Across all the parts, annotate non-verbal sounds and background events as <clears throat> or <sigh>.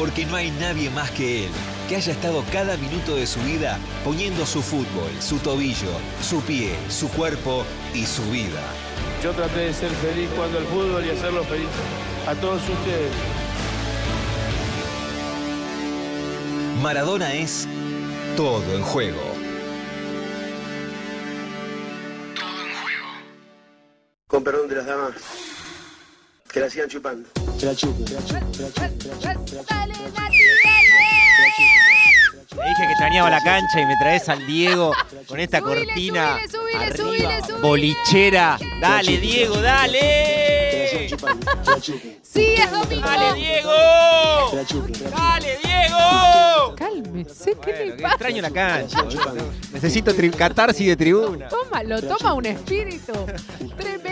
Porque no hay nadie más que él que haya estado cada minuto de su vida poniendo su fútbol, su tobillo, su pie, su cuerpo y su vida. Yo traté de ser feliz cuando el fútbol y hacerlo feliz a todos ustedes. Maradona es todo en juego. Con perdón de las damas. Que la sigan chupando. Que la chupe, que la chupe, que la chupe, que la chupe, que la chupe. Dale, Mati, Le dije que extrañaba la cancha y me traes al Diego con esta cortina subile, subile, arriba, subile, bolichera. Dale. Diego, dale. Sí, es domingo. Dale, Diego. Dale, Diego. Cálmese, ¿qué Bueno, le pasa? extraño la cancha. Necesito catarsis de tribuna. Toma, lo toma un espíritu <laughs> tremendo.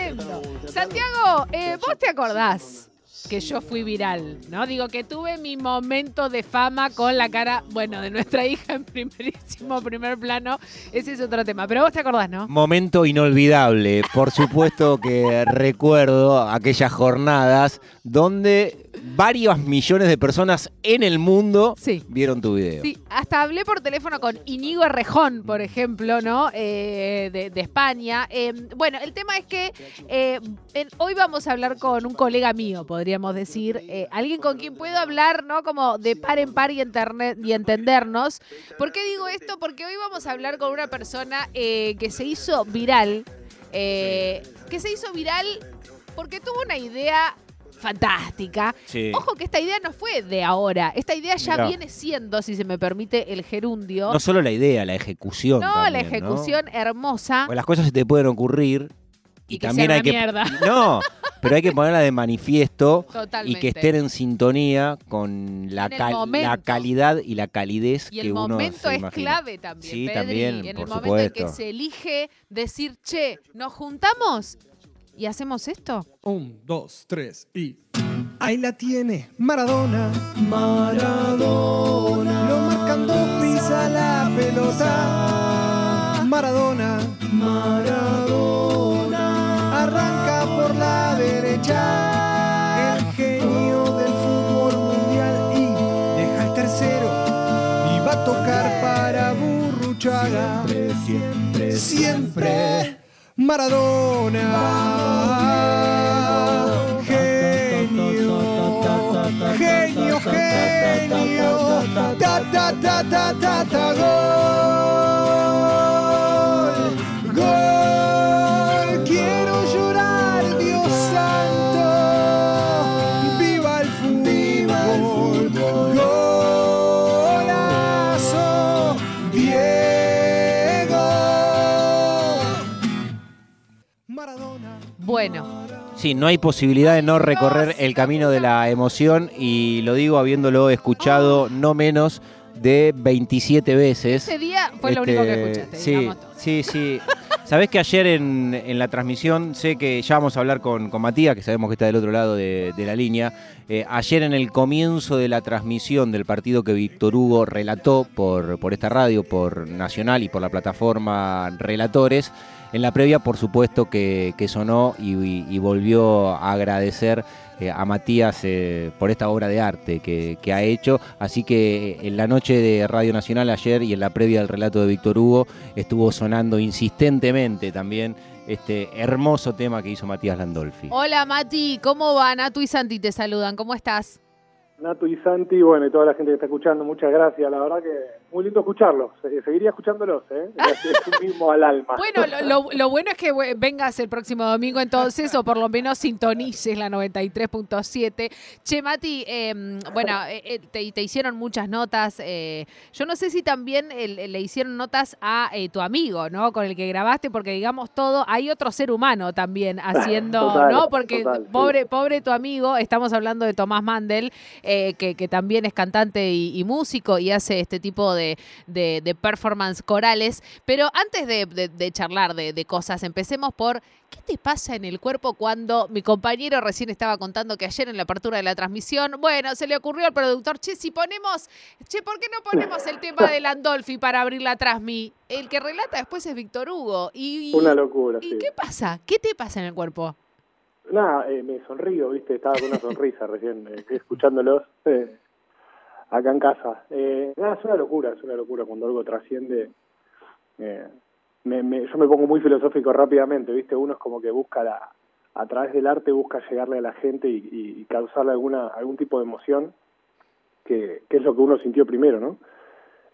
Santiago, eh, vos te acordás que yo fui viral, ¿no? Digo que tuve mi momento de fama con la cara, bueno, de nuestra <laughs> hija en primerísimo primer plano. Ese es otro tema. Pero vos te acordás, ¿no? Momento inolvidable. Por supuesto que recuerdo aquellas jornadas donde varios millones de personas en el mundo Sí. vieron tu video. Sí, hasta hablé por teléfono con Inigo Errejón, por ejemplo, ¿no? Eh, de, de España. Eh, bueno, el tema es que eh, en- hoy vamos a hablar con un colega mío, podríamos decir, eh, alguien con quien puedo hablar, ¿no? Como de par en par y, internet, y entendernos. ¿Por qué digo esto? Porque hoy vamos a hablar con una persona que se hizo viral, que se hizo viral porque tuvo una idea fantástica. Sí. Ojo que esta idea no fue de ahora. Esta idea ya viene siendo, si se me permite el gerundio. No solo la idea, la ejecución. No, también, la ejecución hermosa. Las cosas se te pueden ocurrir y, Y que también sea hay una que mierda. <laughs> no, pero hay que ponerla de manifiesto y que estén en sintonía con la, el cal- la calidad y la calidez y que el uno momento se es imagina. clave también, Sí, Pedri. también, en el por momento en que supuesto. se elige decir, che, ¿nos juntamos y hacemos esto? Un, dos, tres y. Ahí la tiene, Maradona. Maradona. Lo marcan dos, pisa la pelota. Maradona. Maradona. Arranca por la derecha. El genio del fútbol mundial y deja el tercero. Y va a tocar para Burruchaga. Siempre, siempre, siempre. Maradona. Genio. Genio, genio. Ta, ta, ta, ta, ta, ta, Bueno, Sí, no hay posibilidad de no recorrer el camino de la emoción y lo digo habiéndolo escuchado no menos de 27 veces. ese día fue lo único que Este, escuchaste, Sí, sí, sí. Sabés que ayer en, en la transmisión, sé que ya vamos a hablar con, con Matías, que sabemos que está del otro lado de, de la línea. Eh, ayer en el comienzo de la transmisión del partido que Víctor Hugo relató por, por esta radio, por Nacional y por la plataforma Relatores, en la previa, por supuesto, que, sonó y, volvió a agradecer eh, a Matías eh, por esta obra de arte que, ha hecho. Así que eh, en la noche de Radio Nacional ayer y en la previa del relato de Víctor Hugo estuvo sonando insistentemente también este hermoso tema que hizo Matías Landolfi. Hola Mati, ¿cómo va? Natu y Santi te saludan, ¿cómo estás? Nato y Santi, bueno, y toda la gente que está escuchando, muchas gracias. La verdad que muy lindo escucharlos. Se- Seguiría escuchándolos, ¿eh? <laughs> Es mismo al alma. Bueno, lo, lo- lo bueno es que vengas el próximo domingo entonces, o por lo menos sintonices la 93.7. Che, Mati, eh, bueno, eh, te, te hicieron muchas notas. eh, yo no sé si también le- hicieron notas a eh, tu amigo, ¿no? Con el que grabaste, porque digamos todo, hay otro ser humano también haciendo, Total, ¿no? Porque total, sí. pobre, pobre tu amigo, estamos hablando de Tomás Mandel, eh, que, que también es cantante y, y músico y hace este tipo de, de- de performance corales. Pero antes de, de- de charlar de, de cosas, empecemos por ¿qué te pasa en el cuerpo cuando mi compañero recién estaba contando que ayer en la apertura de la transmisión, bueno, se le ocurrió al productor, che, si ponemos, che, ¿por qué no ponemos el tema de Landolfi para abrir la transmi? El que relata después es Víctor Hugo. Y, y- Una locura, ¿Y sí. qué pasa? ¿Qué te pasa en el cuerpo? Nada, eh, me sonrío, viste, estaba con una sonrisa <laughs> recién eh, escuchándolos eh, acá en casa. Eh, nada, es una locura, es una locura cuando algo trasciende. eh, me, me- yo me pongo muy filosófico rápidamente, viste, uno es como que busca la, a través del arte busca llegarle a la gente y, causarle alguna algún tipo de emoción que, que es lo que uno sintió primero, ¿no?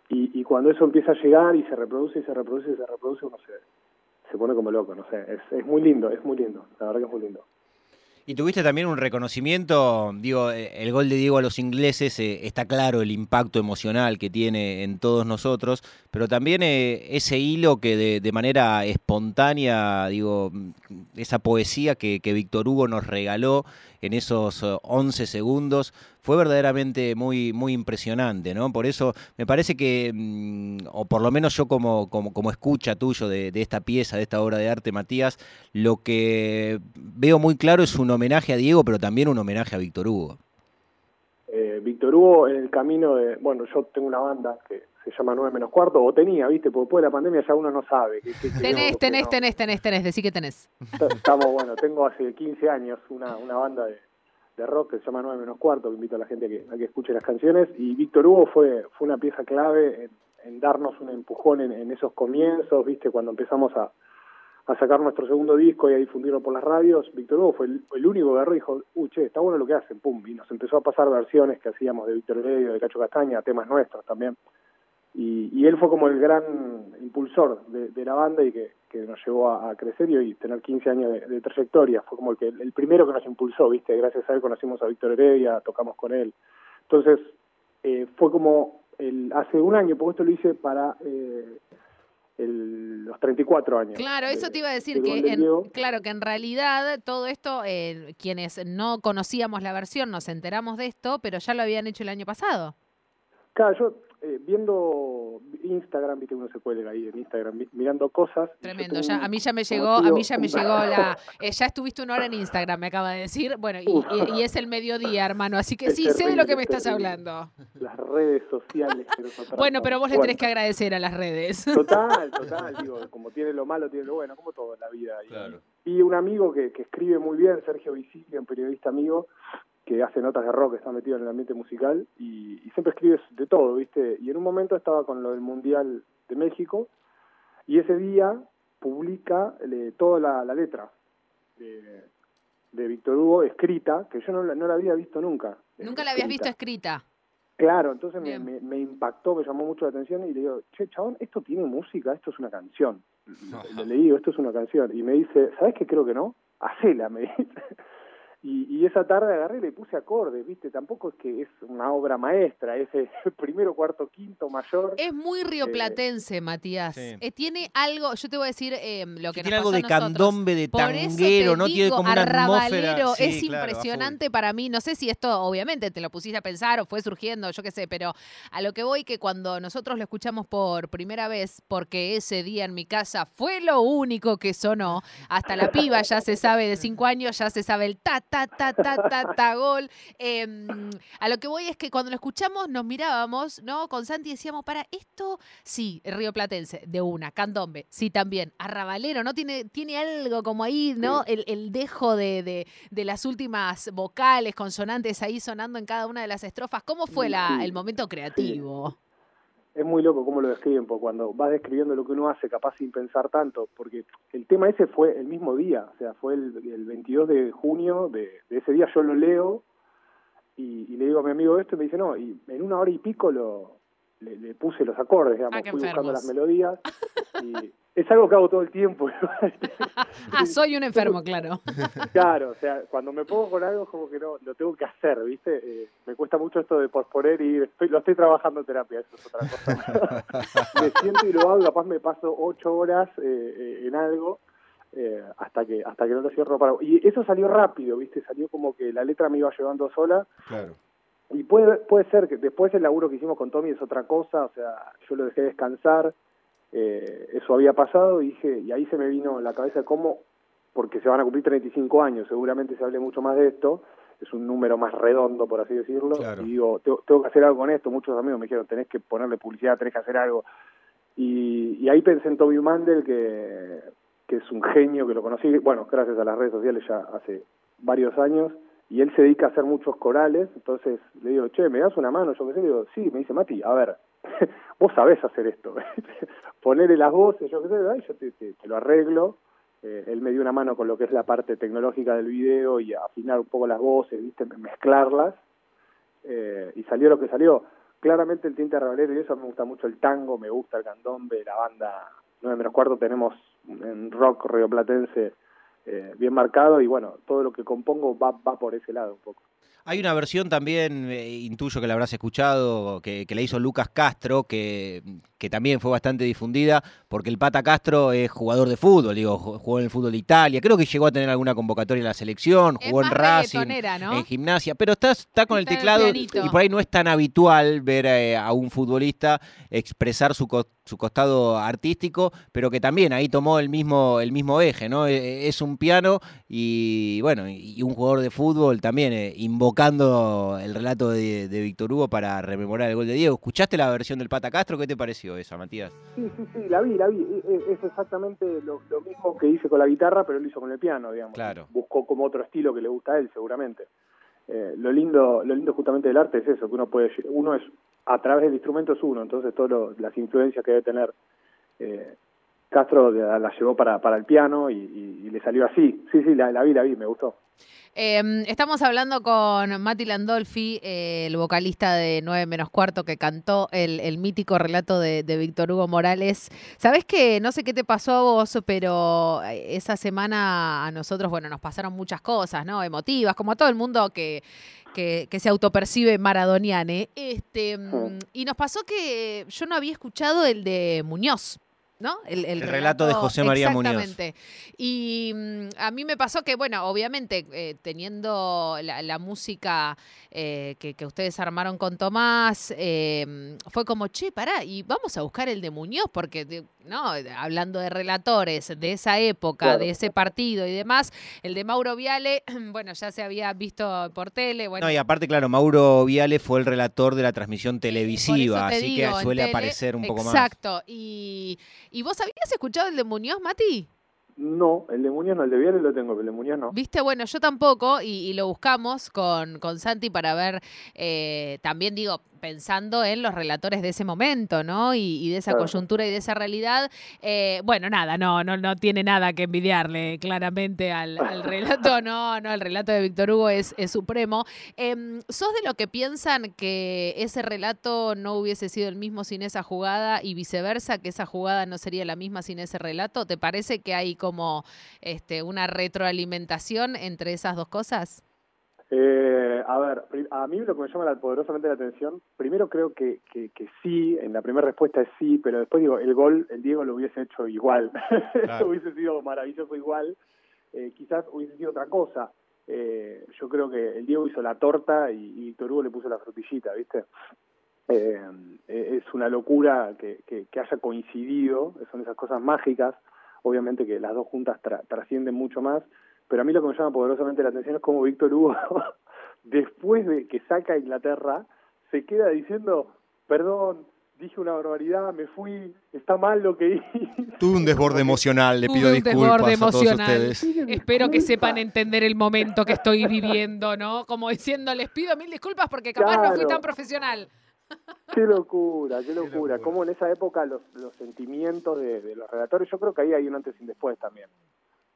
Y, y cuando eso empieza a llegar y se reproduce y se reproduce y se reproduce, uno se, se pone como loco, no sé, es, es muy lindo, es muy lindo, la verdad que es muy lindo. Y tuviste también un reconocimiento, digo, eh, el gol de Diego a los ingleses, eh, está claro el impacto emocional que tiene en todos nosotros, pero también eh, ese hilo que de, manera espontánea, digo, mm, esa poesía que, que Víctor Hugo nos regaló en esos eh, 11 segundos, fue verdaderamente muy, muy impresionante, ¿no? Por eso me parece que, mm, o por lo menos yo como, como, como escucha tuyo de, de esta pieza, de esta obra de arte, Matías, lo que veo muy claro es un homenaje a Diego, pero también un homenaje a Víctor Hugo. Eh, Víctor Hugo en el camino de, bueno, yo tengo una banda que se llama 9 menos cuarto, o tenía, viste, porque después de la pandemia ya uno no sabe. qué queremos, Tenés, qué tenés, no. tenés, tenés, tenés, decí que tenés. Est- Estamos, bueno, tengo hace 15 años una, una banda de, de rock que se llama 9 menos cuarto, que invito a la gente a que, a que escuche las canciones, y Víctor Hugo fue, fue una pieza clave en, en darnos un empujón en, en esos comienzos, viste, cuando empezamos a, a sacar nuestro segundo disco y a difundirlo por las radios, Víctor Hugo fue el, el único que agarró y dijo, uy, che, está bueno lo que hacen, pum, y nos empezó a pasar versiones que hacíamos de Víctor Heredio, de Cacho Castaña, temas nuestros también. Y, y él fue como el gran impulsor de, de la banda y que, nos llevó a, crecer y, y tener 15 años de, de trayectoria. Fue como el, que, el primero que nos impulsó, ¿viste? Gracias a él conocimos a Víctor Heredia, tocamos con él. Entonces, eh, fue como el, hace un año, porque esto lo hice para eh, el- los 34 años. Claro, eso te iba a decir que, en- claro, que en realidad todo esto, eh, quienes no conocíamos la versión, nos enteramos de esto, pero ya lo habían hecho el año pasado. Claro, yo eh, viendo Instagram, viste uno se cuelga ahí en Instagram mi- mirando cosas. Tremendo, ya, un- a mí ya me llegó, a mí ya me llegó la, eh, ya estuviste una hora en Instagram, me acaba de decir, bueno, y, Uf. y- y es el mediodía, hermano, así que Es sí, sé de lo que me es estás hablando. las redes sociales que nos atrapan. Bueno, pero vos le Bueno, tenés que agradecer a las redes. Total, total, <laughs> digo, como tiene lo malo, tiene lo bueno, como todo en la vida. Y, y un amigo que, que escribe muy bien, Sergio Visilia, un periodista amigo, que hace notas de rock, está metido en el ambiente musical y, y siempre escribe de todo, ¿viste? Y en un momento estaba con lo del Mundial de México y ese día publica eh, toda la, la letra de, de Víctor Hugo escrita, que yo no, la- no la había visto nunca. Nunca la habías visto Escrita. Claro, entonces me, me impactó, me llamó mucho la atención y le digo, che, chabón, esto tiene música, esto es una canción. <laughs> Le, le digo, esto es una canción. Y me dice, ¿sabes qué creo que no? Hacela, me dice. Y, y esa tarde agarré y le puse acordes, ¿viste? Tampoco es que es una obra maestra, es el <laughs> primero, cuarto, quinto, mayor. Es muy rioplatense, Matías. Sí. Eh, tiene algo, yo te voy a decir eh, lo que Sí, nos tiene algo pasó de a nosotros. candombe, de Por eso tanguero, te ¿no? Tiene digo, como una atmósfera. arrabalero, Sí, es claro, impresionante para mí. No sé si esto, obviamente, te lo pusiste a pensar o fue surgiendo, yo qué sé, pero a lo que voy que cuando nosotros lo escuchamos por primera vez, porque ese día en mi casa fue lo único que sonó, hasta la piba ya se sabe de cinco años, ya se sabe el ta, ta, ta, ta, ta, ta, gol. Eh, a lo que voy es que cuando lo escuchamos nos mirábamos, ¿no? Con Santi decíamos, para esto, sí, Río Platense, de una, candombe, sí también, arrabalero, ¿no? Tiene, tiene algo como ahí, ¿no? El, el dejo de, de- de las últimas vocales, consonantes ahí sonando en cada una de las estrofas. ¿Cómo fue la, el momento creativo? Es muy loco cómo lo describen, porque cuando vas describiendo lo que uno hace, capaz sin pensar tanto, porque el tema ese fue el mismo día, o sea, fue el, el 22 de junio de, de ese día, yo lo leo y, y le digo a mi amigo esto y me dice, no, y en una hora y pico lo, le, le puse los acordes, digamos, Ah, fui buscando enfermos. las melodías y es algo que hago todo el tiempo. <laughs> Ah, soy un enfermo, claro. <laughs> Claro, o sea, cuando me pongo con algo como que no, lo tengo que hacer, ¿viste? Eh, me cuesta mucho esto de posponer y estoy, lo estoy trabajando en terapia, eso es otra cosa. <laughs> me siento y lo hago, capaz me paso ocho horas eh, eh, en algo eh, hasta que hasta que no lo cierro para... Y eso salió rápido, ¿viste? Salió como que la letra me iba llevando sola Claro. y puede, puede ser que después el laburo que hicimos con Tommy es otra cosa, o sea, yo lo dejé descansar, eh, eso había pasado y dije, y ahí se me vino en la cabeza cómo, porque se van a cumplir 35 años, seguramente se hable mucho más de esto, es un número más redondo, por así decirlo, Claro. y digo, tengo, tengo que hacer algo con esto, muchos amigos me dijeron, tenés que ponerle publicidad, tenés que hacer algo, y, y ahí pensé en Tommy Mandel, que, que es un genio, que lo conocí, bueno, gracias a las redes sociales ya hace varios años y él se dedica a hacer muchos corales, entonces le digo, che, ¿me das una mano? Yo qué sé, le digo, sí, me dice, Mati, a ver, <laughs> vos sabés hacer esto, <laughs> ponerle las voces, yo qué sé, "Ay, yo te, te- lo arreglo, Eh, él me dio una mano con lo que es la parte tecnológica del video y afinar un poco las voces, viste, mezclarlas, eh, y salió lo que salió. Claramente el tinte arrabalero y eso me gusta mucho el tango, me gusta el candombe, la banda 9 menos cuarto tenemos en rock rioplatense eh, bien marcado y bueno, todo lo que compongo va, va por ese lado un poco. Hay una versión también, eh, intuyo que la habrás escuchado, que, que la hizo Lucas Castro, que, que también fue bastante difundida, porque el Pata Castro es jugador de fútbol, digo, ju- jugó en el fútbol de Italia, creo que llegó a tener alguna convocatoria en la selección, jugó en Racing, en gimnasia, pero está, está con el Está en el teclado y por ahí no es tan habitual ver eh, a un futbolista expresar su, su costado artístico, pero que también ahí tomó el mismo, el mismo eje, ¿no? Eh, Es un piano y bueno, y un jugador de fútbol también eh, invocando el relato de, de Víctor Hugo para rememorar el gol de Diego. ¿Escuchaste la versión del Pata Castro? ¿Qué te pareció esa, Matías? Sí, sí, sí, la vi, la vi. E- e- Es exactamente lo, lo mismo que hice con la guitarra, pero lo hizo con el piano, digamos. Claro. Buscó como otro estilo que le gusta a él, seguramente. Eh, lo lindo lo lindo justamente del arte es eso, que uno puede, uno es, a través del instrumento es uno, entonces todas las influencias que debe tener eh, Castro la, la llevó para, para el piano y, y- y le salió así. Sí, sí, la, la vi, la vi, me gustó. Eh, estamos hablando con Mati Landolfi, eh, el vocalista de 9 menos cuarto que cantó el, el mítico relato de, de Víctor Hugo Morales. Sabes que no sé qué te pasó a vos, pero eh, esa semana a nosotros, bueno, nos pasaron muchas cosas, ¿no? Emotivas, como a todo el mundo que, que, que se autopercibe maradoniane. Este, y nos pasó que yo no había escuchado el de Muñoz. ¿No? El relato de José María Muñoz. Exactamente. Y mm, a mí me pasó que, bueno, obviamente eh, teniendo la, la música eh, que, que ustedes armaron con Tomás, eh, fue como, che, pará, y vamos a buscar el de Muñoz, porque, de- ¿no? Hablando de relatores de esa época, Claro. de ese partido y demás, el de Mauro Viale, <clears throat> bueno, ya se había visto por tele, bueno. No, y aparte, claro, Mauro Viale fue el relator de la transmisión televisiva, te así digo, que suele tele, aparecer un poco más. Exacto. Y, ¿Y vos habías escuchado el de Muñoz, Mati? No, el de Muñoz no, el de Viale lo tengo, pero el de Muñoz no. Viste, bueno, yo tampoco, y, y lo buscamos con, con Santi para ver, eh, también digo, pensando en los relatores de ese momento, ¿no? Y, y de esa coyuntura y de esa realidad. Eh, bueno, nada, no, no, no tiene nada que envidiarle claramente al, al relato, <laughs> no, no, el relato de Víctor Hugo es, es supremo. Em, ¿Sos de lo que piensan que ese relato no hubiese sido el mismo sin esa jugada y viceversa, que esa jugada no sería la misma sin ese relato? ¿Te parece que hay como este, una retroalimentación entre esas dos cosas? Eh, a ver, a mí lo que me llama la- poderosamente la atención, primero creo que, que, que sí, en la primera respuesta es sí, pero después digo, el gol, el Diego lo hubiese hecho igual, <laughs> Claro. <laughs> hubiese sido maravilloso igual, Eh, quizás hubiese sido otra cosa. Eh, yo creo que el Diego hizo la torta y, y Víctor Hugo le puso la frutillita, ¿viste? Eh, eh, es una locura que, que, que haya coincidido, son esas cosas mágicas, obviamente que las dos juntas tra- trascienden mucho más, pero a mí lo que me llama poderosamente la atención es cómo Víctor Hugo, <laughs> después de que saca a Inglaterra, se queda diciendo, perdón, dije una barbaridad, me fui, está mal lo que hice. Tuve un desborde emocional, le Tuve pido un disculpas desborde a todos emocional. ustedes. Espero que sepan entender el momento que estoy viviendo, ¿no? Como diciendo, les pido mil disculpas porque capaz no fui tan profesional. Qué locura, qué locura. Como en esa época los, los sentimientos de, de los redactores, yo creo que ahí hay un antes y un después también.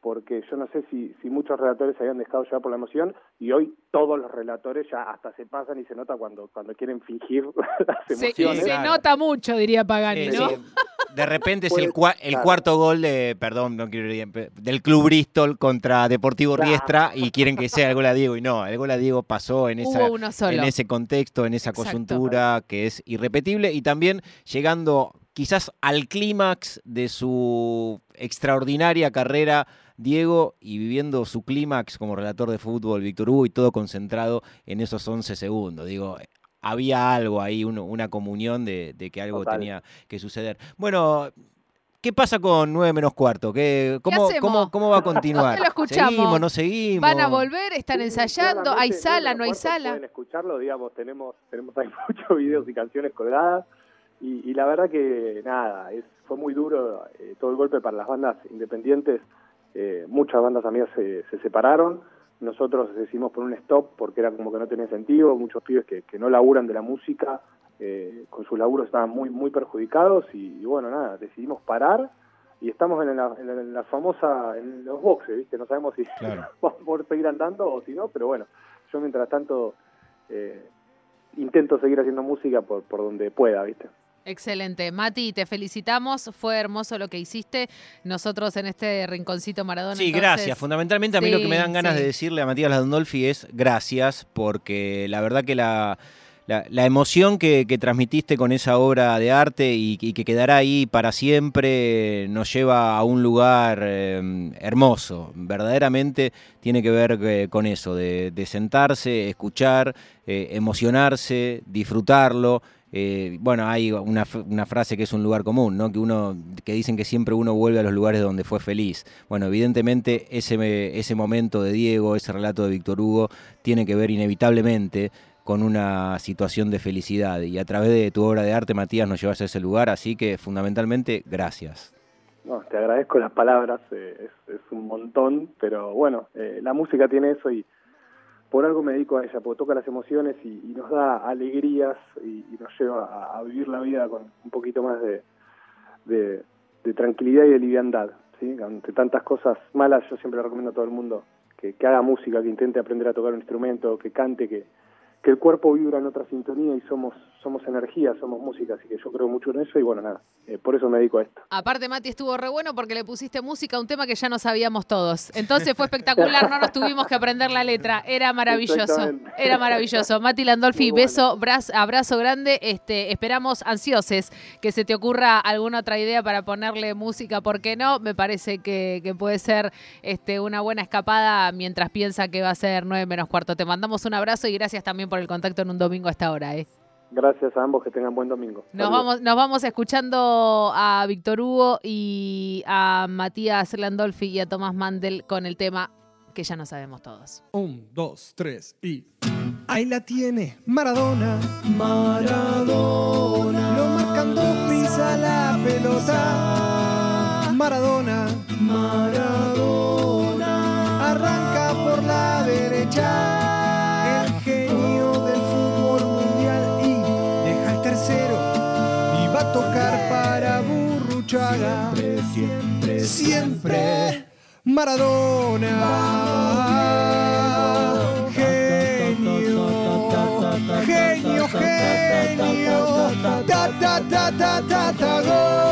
Porque yo no sé si, si muchos redactores se habían dejado llevar por la emoción y hoy todos los relatores ya hasta se pasan y se nota cuando, cuando quieren fingir <laughs> las Se, emociones. se Claro. nota mucho, diría Pagani, Sí, ¿no? sí. De repente es el, cua- el claro. cuarto gol de, perdón, no quiero ir bien, del Club Bristol contra Deportivo Claro. Riestra y quieren que sea el gol a Diego y no, el gol a Diego pasó en esa en ese contexto, en esa Exacto. coyuntura que es irrepetible y también llegando quizás al clímax de su extraordinaria carrera Diego y viviendo su clímax como relator de fútbol Víctor Hugo y todo concentrado en esos 11 segundos. Digo, había algo ahí, uno- una comunión de, de que algo Total. tenía que suceder. Bueno, ¿qué pasa con 9 menos cuarto? ¿Qué, cómo, hacemos? cómo, ¿Cómo va a continuar? <laughs> Lo escuchamos. ¿Seguimos, no seguimos? Van a volver, están Sí, ensayando, hay sala, no hay sala. Pueden escucharlo, digamos, tenemos, tenemos ahí <laughs> muchos videos y canciones colgadas. Y, y la verdad que nada, es, fue muy duro eh, todo el golpe para las bandas independientes. Eh, muchas bandas amigas se, se separaron, nosotros decidimos poner un stop porque era como que no tenía sentido, muchos pibes que, que no laburan de la música, eh, con su laburo estaban muy, muy perjudicados y, y bueno, nada, decidimos parar y estamos en la, en la- en la famosa, en los boxes, ¿viste? No sabemos si Claro. <laughs> vamos a poder seguir andando o si no, pero bueno, yo mientras tanto eh, intento seguir haciendo música por, por donde pueda, ¿viste? Excelente. Mati, te felicitamos. Fue hermoso lo que hiciste. Nosotros en este rinconcito Maradona. Sí, entonces- gracias. Fundamentalmente a mí lo que me dan ganas sí. de decirle a Matías Landolfi es gracias, porque la verdad que la, la, la emoción que, que transmitiste con esa obra de arte y, y que quedará ahí para siempre nos lleva a un lugar eh, hermoso. Verdaderamente tiene que ver eh, con eso, de, de sentarse, escuchar, eh, emocionarse, disfrutarlo. Eh, bueno, hay una, una frase que es un lugar común, ¿no? Que uno, que dicen que siempre uno vuelve a los lugares donde fue feliz. Bueno, evidentemente ese, ese momento de Diego, ese relato de Víctor Hugo, tiene que ver inevitablemente con una situación de felicidad. Y a través de tu obra de arte, Matías, nos llevas a ese lugar, así que fundamentalmente, gracias. No, te agradezco las palabras, eh, es, es un montón, pero bueno, eh, la música tiene eso y por algo me dedico a ella, porque toca las emociones y, y nos da alegrías y, y nos lleva a, vivir la vida con un poquito más de, de, de tranquilidad y de liviandad. ¿sí? Ante tantas cosas malas, yo siempre le recomiendo a todo el mundo que, que haga música, que intente aprender a tocar un instrumento, que cante, que, que el cuerpo vibra en otra sintonía y somos somos energía, somos música, así que yo creo mucho en eso y bueno, nada, eh, por eso me dedico a esto. Aparte, Mati, estuvo re bueno porque le pusiste música a un tema que ya no sabíamos todos. Entonces fue espectacular, no nos tuvimos que aprender la letra. Era maravilloso. Era maravilloso. Mati Landolfi, bueno. beso, braz- abrazo grande. Este, esperamos ansiosos que se te ocurra alguna otra idea para ponerle música, ¿por qué no? Me parece que, que puede ser este, una buena escapada mientras piensa que va a ser 9 menos cuarto. Te mandamos un abrazo y gracias también por el contacto en un domingo a esta hora. ¿eh? Gracias a ambos, que tengan buen domingo. Nos vamos, nos vamos escuchando a Víctor Hugo y a Matías Landolfi y a Tomás Mandel con el tema que ya no sabemos todos. Un, dos, tres y. Ahí la tiene, Maradona. Maradona. Lo marcan dos, pisa la pelota. Maradona. Maradona. Siempre, siempre, siempre. Maradona. Genio. Genio, genio. Ta, ta, ta, ta, ta, ta, gol.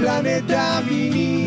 ¿De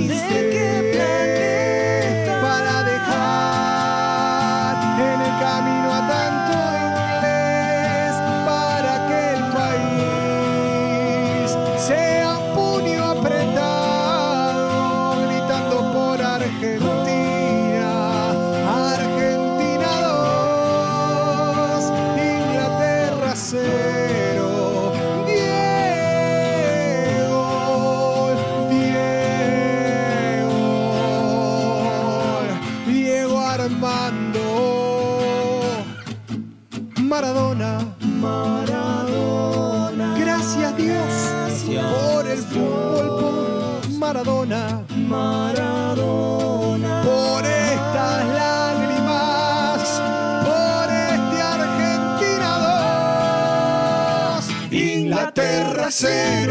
say.